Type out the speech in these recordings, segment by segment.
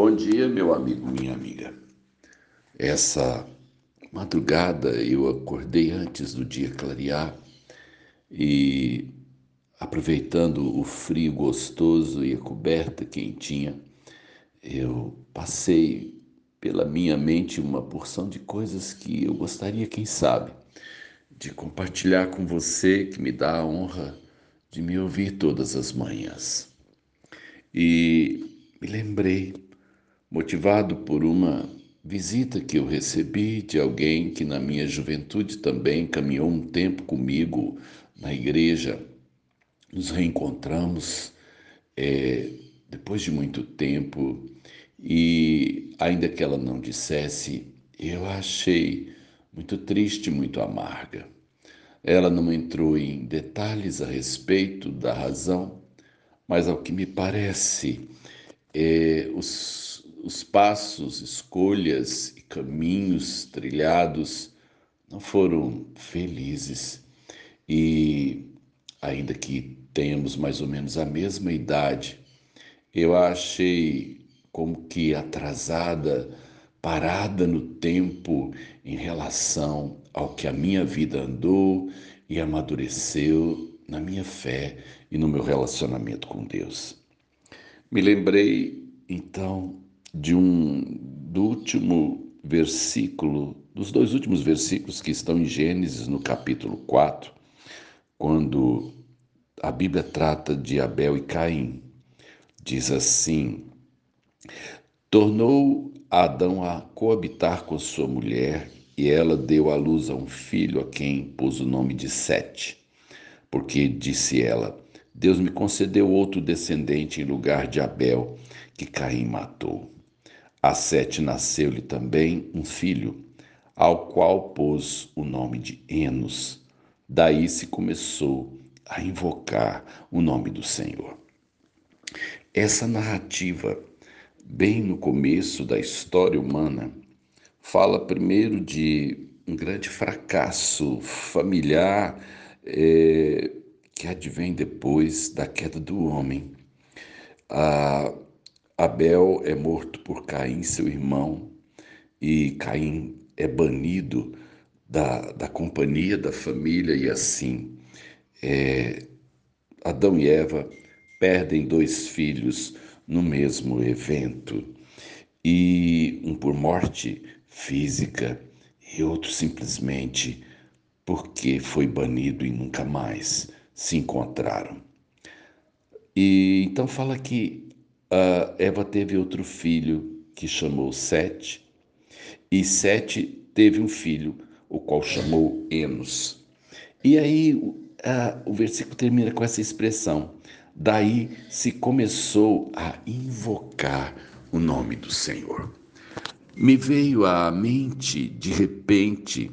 Bom dia, meu amigo, minha amiga. Essa madrugada eu acordei antes do dia clarear e, aproveitando o frio gostoso e a coberta quentinha, eu passei pela minha mente uma porção de coisas que eu gostaria, quem sabe, de compartilhar com você que me dá a honra de me ouvir todas as manhãs. E me lembrei, motivado por uma visita que eu recebi de alguém que na minha juventude também caminhou um tempo comigo na igreja. Nos reencontramos é, depois de muito tempo e, ainda que ela não dissesse, eu a achei muito triste, muito amarga. Ela não entrou em detalhes a respeito da razão, mas ao que me parece, é, os, os passos, escolhas e caminhos trilhados não foram felizes. E, ainda que tenhamos mais ou menos a mesma idade, eu achei como que atrasada parada no tempo em relação ao que a minha vida andou e amadureceu na minha fé e no meu relacionamento com Deus. Me lembrei então de um do último versículo, dos dois últimos versículos que estão em Gênesis no capítulo 4, quando a Bíblia trata de Abel e Caim. Diz assim: Tornou Adão a coabitar com sua mulher, e ela deu à luz a um filho a quem pôs o nome de Sete, porque disse ela: Deus me concedeu outro descendente em lugar de Abel, que Caim matou. A Sete nasceu-lhe também um filho, ao qual pôs o nome de Enos. Daí se começou a invocar o nome do Senhor. Essa narrativa bem no começo da história humana, fala primeiro de um grande fracasso familiar é, que advém depois da queda do homem. A Abel é morto por Caim, seu irmão, e Caim é banido da, da companhia da família, e assim é, Adão e Eva perdem dois filhos no mesmo evento, e um por morte física e outro simplesmente porque foi banido e nunca mais se encontraram. E então fala que uh, Eva teve outro filho que chamou Sete, e Sete teve um filho, o qual chamou Enos. E aí uh, o versículo termina com essa expressão: Daí se começou a invocar o nome do Senhor. Me veio à mente, de repente,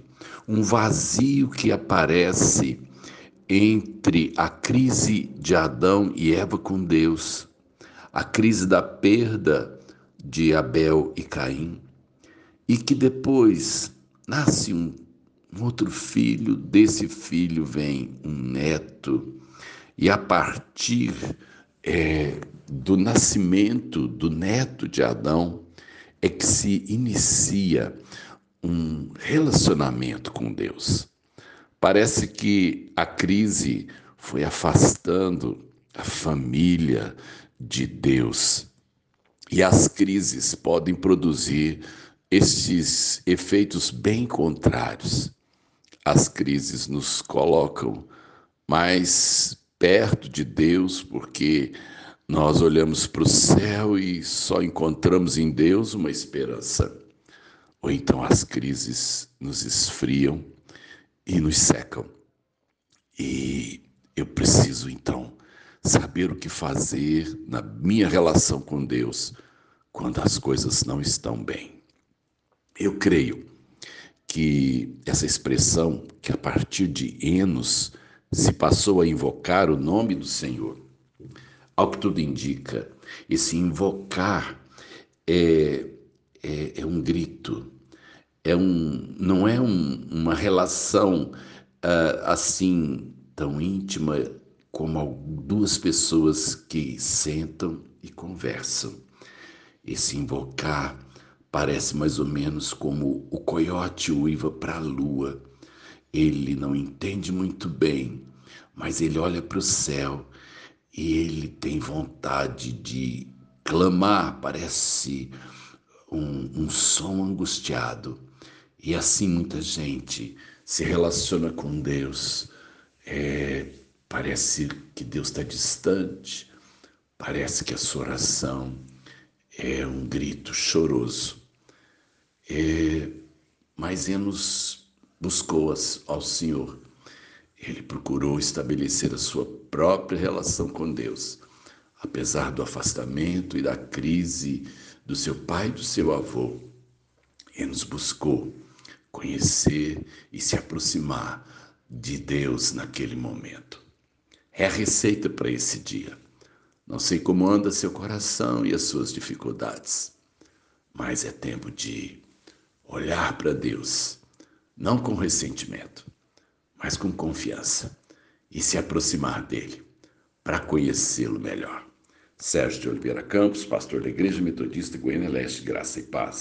um vazio que aparece entre a crise de Adão e Eva com Deus, a crise da perda de Abel e Caim, e que depois nasce um, um outro filho, desse filho vem um neto e a partir é, do nascimento do neto de Adão é que se inicia um relacionamento com Deus. Parece que a crise foi afastando a família de Deus. E as crises podem produzir estes efeitos bem contrários. As crises nos colocam mais perto de Deus, porque nós olhamos para o céu e só encontramos em Deus uma esperança. Ou então as crises nos esfriam e nos secam. E eu preciso então saber o que fazer na minha relação com Deus quando as coisas não estão bem. Eu creio que essa expressão, que a partir de Enos, se passou a invocar o nome do Senhor. Ao que tudo indica, esse invocar é, é, é um grito, é um, não é um, uma relação uh, assim tão íntima como duas pessoas que sentam e conversam. Esse invocar parece mais ou menos como o coiote uiva para a lua. Ele não entende muito bem, mas ele olha para o céu e ele tem vontade de clamar, parece um, um som angustiado. E assim muita gente se relaciona com Deus. É, parece que Deus está distante, parece que a sua oração é um grito choroso. É, mas Enos buscou ao Senhor. Ele procurou estabelecer a sua própria relação com Deus, apesar do afastamento e da crise do seu pai e do seu avô. Enos buscou conhecer e se aproximar de Deus naquele momento. É a receita para esse dia. Não sei como anda seu coração e as suas dificuldades, mas é tempo de olhar para Deus, não com ressentimento, mas com confiança e se aproximar dele para conhecê-lo melhor. Sérgio de Oliveira Campos, pastor da Igreja Metodista Goiânia Leste, Graça e Paz.